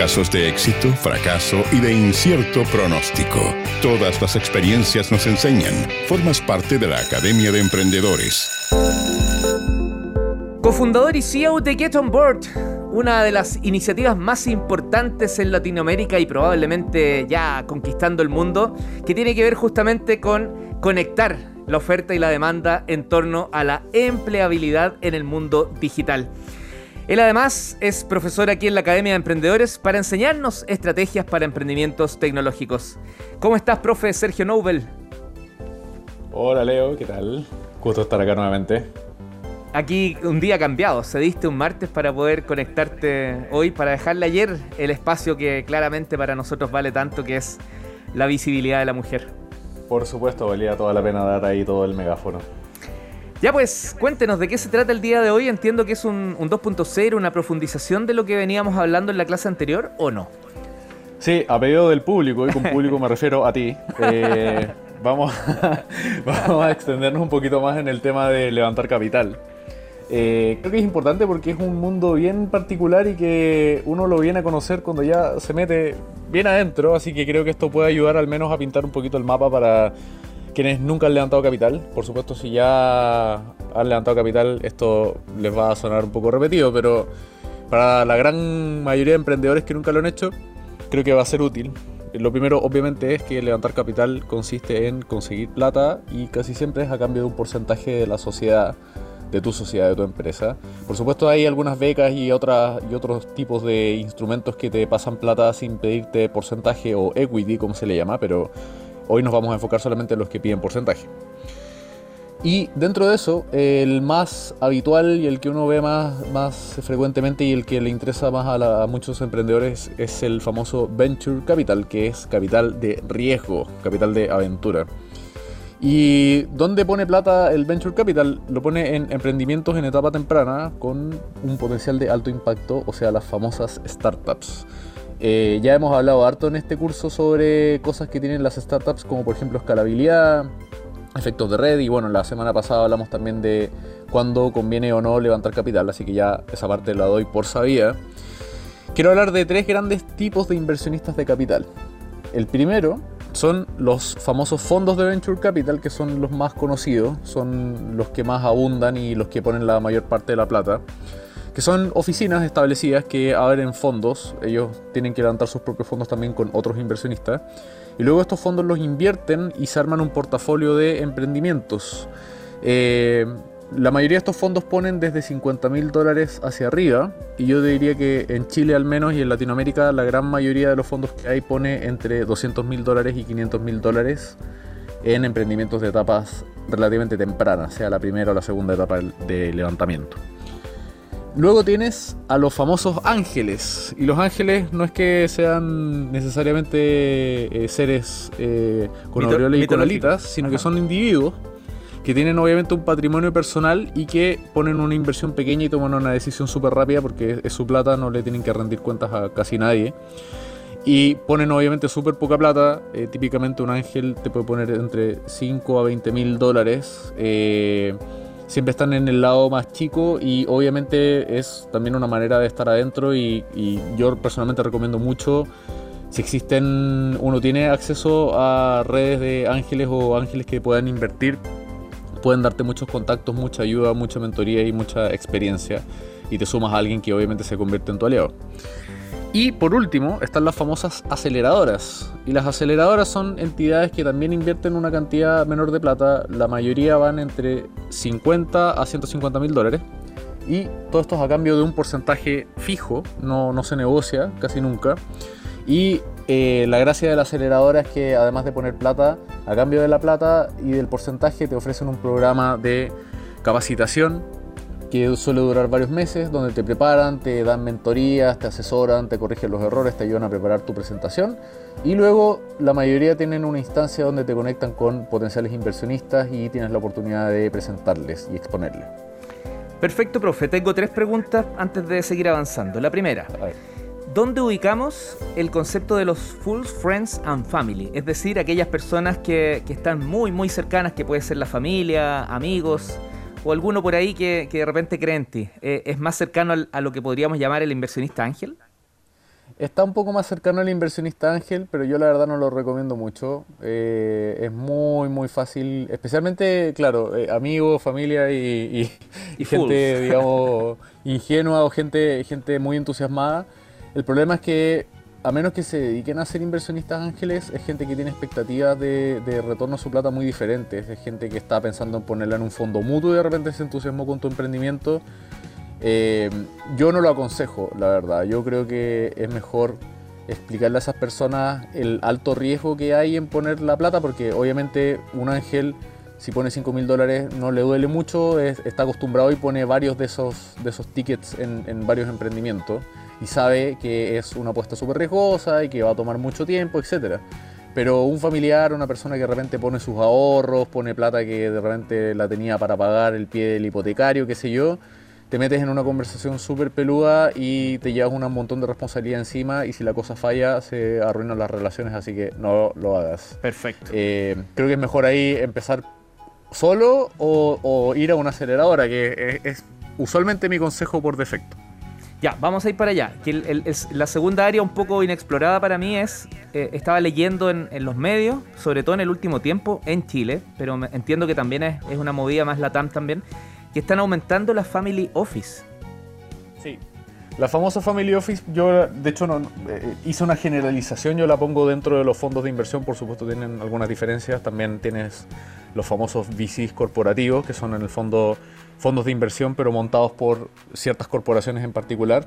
Casos de éxito, fracaso y de incierto pronóstico. Todas las experiencias nos enseñan. Formas parte de la Academia de Emprendedores. Cofundador y CEO de Get On Board, una de las iniciativas más importantes en Latinoamérica y probablemente ya conquistando el mundo, que tiene que ver justamente con conectar la oferta y la demanda en torno a la empleabilidad en el mundo digital. Él además es profesor aquí en la Academia de Emprendedores para enseñarnos estrategias para emprendimientos tecnológicos. ¿Cómo estás, profe Sergio Nobel? Hola Leo, ¿qué tal? Gusto estar acá nuevamente. Aquí un día cambiado, se diste un martes para poder conectarte hoy, para dejarle ayer el espacio que claramente para nosotros vale tanto, que es la visibilidad de la mujer. Por supuesto, valía toda la pena dar ahí todo el megáfono. Ya pues, cuéntenos de qué se trata el día de hoy. Entiendo que es un, 2.0, una profundización de lo que veníamos hablando en la clase anterior, ¿o no? Sí, a pedido del público, y con público me refiero a ti. Eh, vamos, vamos a extendernos un poquito más en el tema de levantar capital. Eh, creo que es importante porque es un mundo bien particular y que uno lo viene a conocer cuando ya se mete bien adentro, así que creo que esto puede ayudar al menos a pintar un poquito el mapa para quienes nunca han levantado capital. Por supuesto, si ya han levantado capital, esto les va a sonar un poco repetido, pero para la gran mayoría de emprendedores que nunca lo han hecho, creo que va a ser útil. Lo primero, obviamente, es que levantar capital consiste en conseguir plata y casi siempre es a cambio de un porcentaje de la sociedad de tu sociedad, de tu empresa. Por supuesto hay algunas becas y, otras, y otros tipos de instrumentos que te pasan plata sin pedirte porcentaje o equity, como se le llama, pero hoy nos vamos a enfocar solamente en los que piden porcentaje. Y dentro de eso, el más habitual y el que uno ve más, más frecuentemente y el que le interesa más a, a, muchos emprendedores es el famoso Venture Capital, que es capital de riesgo, capital de aventura. ¿Y dónde pone plata el Venture Capital? Lo pone en emprendimientos en etapa temprana con un potencial de alto impacto, o sea, las famosas startups. Eh, ya hemos hablado harto en este curso sobre cosas que tienen las startups, como por ejemplo escalabilidad, efectos de red, y bueno, la semana pasada hablamos también de cuándo conviene o no levantar capital, así que ya esa parte la doy por sabida. Quiero hablar de tres grandes tipos de inversionistas de capital. El primero son los famosos fondos de Venture Capital, que son los más conocidos, son los que más abundan y los que ponen la mayor parte de la plata, que son oficinas establecidas que abren fondos, ellos tienen que levantar sus propios fondos también con otros inversionistas, y luego estos fondos los invierten y se arman un portafolio de emprendimientos. Eh, la mayoría de estos fondos ponen desde 50 mil dólares hacia arriba y yo diría que en Chile al menos y en Latinoamérica la gran mayoría de los fondos que hay pone entre 200 mil dólares y 500 mil dólares en emprendimientos de etapas relativamente tempranas, sea la primera o la segunda etapa de levantamiento. Luego tienes a los famosos ángeles. Y los ángeles no es que sean necesariamente eh, seres eh, con aureoles y con alitas, sino que son individuos que tienen obviamente un patrimonio personal y que ponen una inversión pequeña y toman una decisión súper rápida porque es su plata, no le tienen que rendir cuentas a casi nadie. Y ponen obviamente súper poca plata, eh, típicamente un ángel te puede poner entre 5 a 20 mil dólares. Eh, siempre están en el lado más chico y obviamente es también una manera de estar adentro y, yo personalmente recomiendo mucho si existen, uno tiene acceso a redes de ángeles o ángeles que puedan invertir pueden darte muchos contactos, mucha ayuda, mucha mentoría y mucha experiencia. Y te sumas a alguien que obviamente se convierte en tu aliado. Y por último están las famosas aceleradoras. Y las aceleradoras son entidades que también invierten una cantidad menor de plata. La mayoría van entre 50 a 150 mil dólares. Y todo esto es a cambio de un porcentaje fijo, no, no se negocia casi nunca. Y eh, la gracia de la aceleradora es que además de poner plata, a cambio de la plata y del porcentaje te ofrecen un programa de capacitación que suele durar varios meses, donde te preparan, te dan mentorías, te asesoran, te corrigen los errores, te ayudan a preparar tu presentación. Y luego la mayoría tienen una instancia donde te conectan con potenciales inversionistas y tienes la oportunidad de presentarles y exponerles. Perfecto, profe. Tengo tres preguntas antes de seguir avanzando. La primera. ¿Dónde ubicamos el concepto de los full friends and family? Es decir, aquellas personas que, están muy, muy cercanas, que puede ser la familia, amigos o alguno por ahí que, de repente cree en ti. Eh, ¿Es más cercano a lo que podríamos llamar el inversionista ángel? Está un poco más cercano al inversionista ángel, pero yo la verdad no lo recomiendo mucho. Eh, es muy, muy fácil, especialmente, claro, eh, amigos, familia y, gente, digamos, ingenua o gente, gente muy entusiasmada. El problema es que, a menos que se dediquen a ser inversionistas ángeles, es gente que tiene expectativas de, retorno a su plata muy diferentes. Es gente que está pensando en ponerla en un fondo mutuo y de repente se entusiasmó con tu emprendimiento eh, yo no lo aconsejo, la verdad. Yo creo que es mejor explicarle a esas personas el alto riesgo que hay en poner la plata, porque obviamente un ángel, si pone 5 mil dólares, no le duele mucho, está acostumbrado y pone varios de esos, de esos tickets en varios emprendimientos y sabe que es una apuesta súper riesgosa y que va a tomar mucho tiempo, etc. Pero un familiar, una persona que de repente pone sus ahorros, pone plata que de repente la tenía para pagar el pie del hipotecario, qué sé yo, te metes en una conversación súper peluda y te llevas un montón de responsabilidad encima y si la cosa falla se arruinan las relaciones, así que no lo hagas. Perfecto. Eh, creo que es mejor ahí empezar solo o, ir a una aceleradora, que es, usualmente mi consejo por defecto. Ya, vamos a ir para allá. Que la segunda área un poco inexplorada para mí es, eh, estaba leyendo en, los medios, sobre todo en el último tiempo, en Chile, pero entiendo que también es, es una movida más latam también, que están aumentando la Family Office. Sí. La famosa Family Office, yo de hecho no, eh, hice una generalización, yo la pongo dentro de los fondos de inversión, por supuesto tienen algunas diferencias, también tienes los famosos VCs corporativos, que son en el fondo fondos de inversión, pero montados por ciertas corporaciones en particular.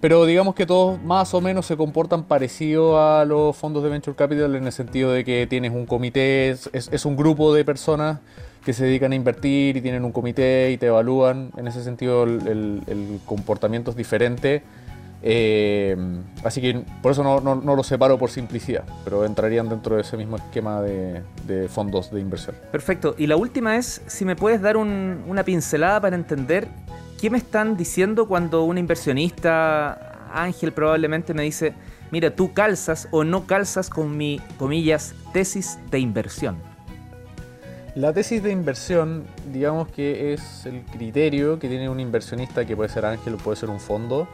Pero digamos que todos más o menos se comportan parecido a los fondos de Venture Capital en el sentido de que tienes un comité, es, es un grupo de personas que se dedican a invertir y tienen un comité y te evalúan. En ese sentido el, comportamiento es diferente. Eh, así que por eso no, no, lo separo por simplicidad, pero entrarían dentro de ese mismo esquema de, fondos de inversión. Perfecto. Y la última es, si me puedes dar una pincelada para entender qué me están diciendo cuando un inversionista, Ángel probablemente me dice, mira, tú calzas o no calzas con mi, comillas, tesis de inversión. La tesis de inversión, digamos que es el criterio que tiene un inversionista, que puede ser ángel o puede ser un fondo,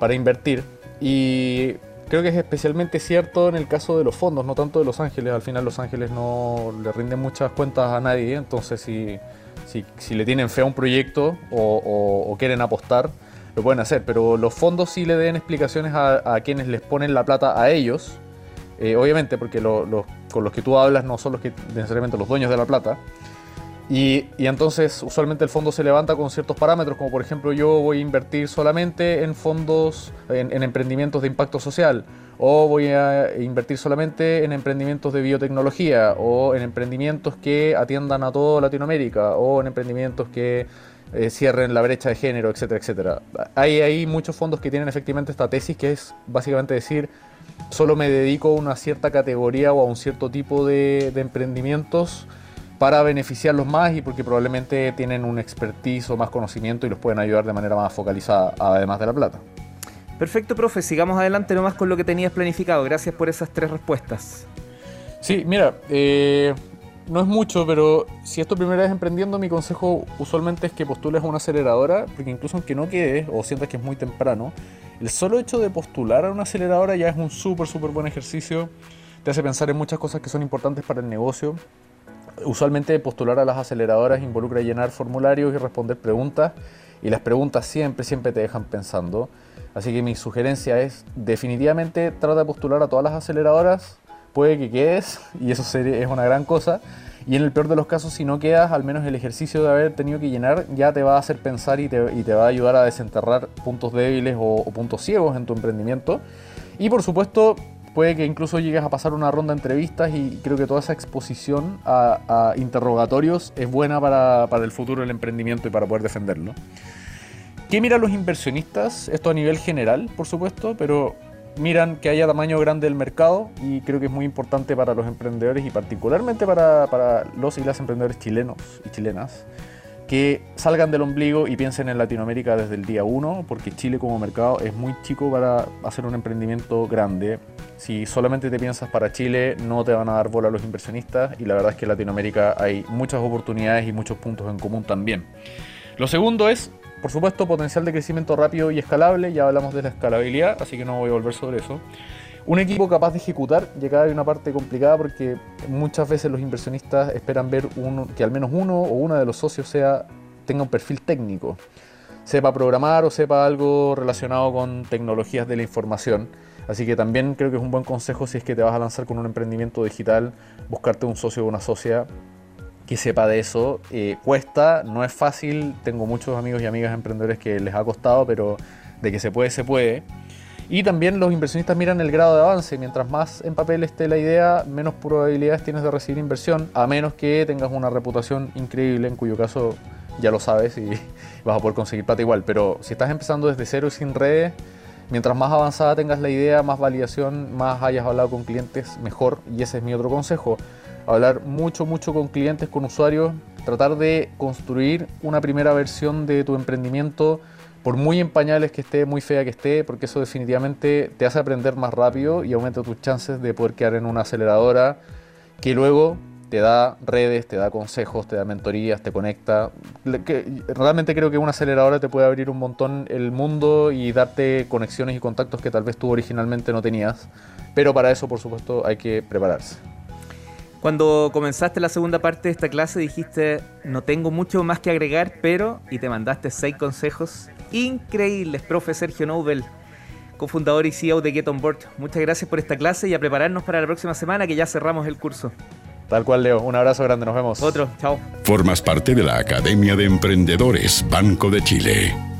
para invertir. Y creo que es especialmente cierto en el caso de los fondos, no tanto de los ángeles. Al final los ángeles no le rinden muchas cuentas a nadie, entonces si, si, le tienen fe a un proyecto o, quieren apostar, lo pueden hacer. Pero los fondos sí le den explicaciones a, a quienes les ponen la plata a ellos eh, obviamente, porque con los que tú hablas no son los que necesariamente los dueños de la plata. Y, entonces usualmente el fondo se levanta con ciertos parámetros, como por ejemplo yo voy a invertir solamente en fondos, en, emprendimientos de impacto social, o voy a invertir solamente en emprendimientos de biotecnología, o en emprendimientos que atiendan a toda Latinoamérica, o en emprendimientos que eh, cierren la brecha de género, etcétera, etcétera. Hay, hay muchos fondos que tienen efectivamente esta tesis, que es básicamente decir, solo me dedico a una cierta categoría o a un cierto tipo de, emprendimientos para beneficiarlos más y porque probablemente tienen un expertise o más conocimiento y los pueden ayudar de manera más focalizada, además de la plata. Perfecto, profe. Sigamos adelante nomás con lo que tenías planificado. Gracias por esas tres respuestas. Sí, mira, eh, no es mucho, pero si es tu primera vez emprendiendo, mi consejo usualmente es que postules a una aceleradora, porque incluso aunque no quedes o sientas que es muy temprano, el solo hecho de postular a una aceleradora ya es un súper, súper buen ejercicio. Te hace pensar en muchas cosas que son importantes para el negocio. Usualmente postular a las aceleradoras involucra llenar formularios y responder preguntas. Y las preguntas siempre, siempre te dejan pensando. Así que mi sugerencia es definitivamente trata de postular a todas las aceleradoras. Puede que quedes y eso es una gran cosa. Y en el peor de los casos, si no quedas, al menos el ejercicio de haber tenido que llenar ya te va a hacer pensar y te, va a ayudar a desenterrar puntos débiles o, puntos ciegos en tu emprendimiento. Y por supuesto, puede que incluso llegues a pasar una ronda de entrevistas y creo que toda esa exposición a, interrogatorios es buena para, para, el futuro del emprendimiento y para poder defenderlo. ¿Qué miran los inversionistas? Esto a nivel general, por supuesto, pero miran que haya tamaño grande del mercado y creo que es muy importante para los emprendedores y particularmente para, los y las emprendedores chilenos y chilenas que salgan del ombligo y piensen en Latinoamérica desde el día uno, porque Chile como mercado es muy chico para hacer un emprendimiento grande. Si solamente te piensas para Chile, no te van a dar bola los inversionistas y la verdad es que en Latinoamérica hay muchas oportunidades y muchos puntos en común también. Lo segundo es por supuesto, potencial de crecimiento rápido y escalable. Ya hablamos de la escalabilidad, así que no voy a volver sobre eso. Un equipo capaz de ejecutar, y acá hay una parte complicada porque muchas veces los inversionistas esperan ver que al menos uno o una de los socios sea, tenga un perfil técnico, sepa programar o sepa algo relacionado con tecnologías de la información. Así que también creo que es un buen consejo si es que te vas a lanzar con un emprendimiento digital, buscarte un socio o una socia que sepa de eso. Eh, cuesta, no es fácil, tengo muchos amigos y amigas emprendedores que les ha costado, pero de que se puede, se puede. Y también los inversionistas miran el grado de avance. Mientras más en papel esté la idea, menos probabilidades tienes de recibir inversión, a menos que tengas una reputación increíble, en cuyo caso ya lo sabes y vas a poder conseguir plata igual. Pero si estás empezando desde cero y sin redes, mientras más avanzada tengas la idea, más validación, más hayas hablado con clientes, mejor. Y ese es mi otro consejo. Hablar mucho, mucho con clientes, con usuarios, tratar de construir una primera versión de tu emprendimiento por muy en pañales que esté, muy fea que esté, porque eso definitivamente te hace aprender más rápido y aumenta tus chances de poder quedar en una aceleradora que luego te da redes, te da consejos, te da mentorías, te conecta. realmente creo que una aceleradora te puede abrir un montón el mundo y darte conexiones y contactos que tal vez tú originalmente no tenías. Pero para eso, por supuesto, hay que prepararse. Cuando comenzaste la segunda parte de esta clase dijiste, no tengo mucho más que agregar, pero, y te mandaste seis consejos increíbles, profe Sergio Nobel, cofundador y CEO de Get On Board. Muchas gracias por esta clase y a prepararnos para la próxima semana que ya cerramos el curso. Tal cual, Leo. Un abrazo grande, nos vemos. Otro, chao. Formas parte de la Academia de Emprendedores Banco de Chile.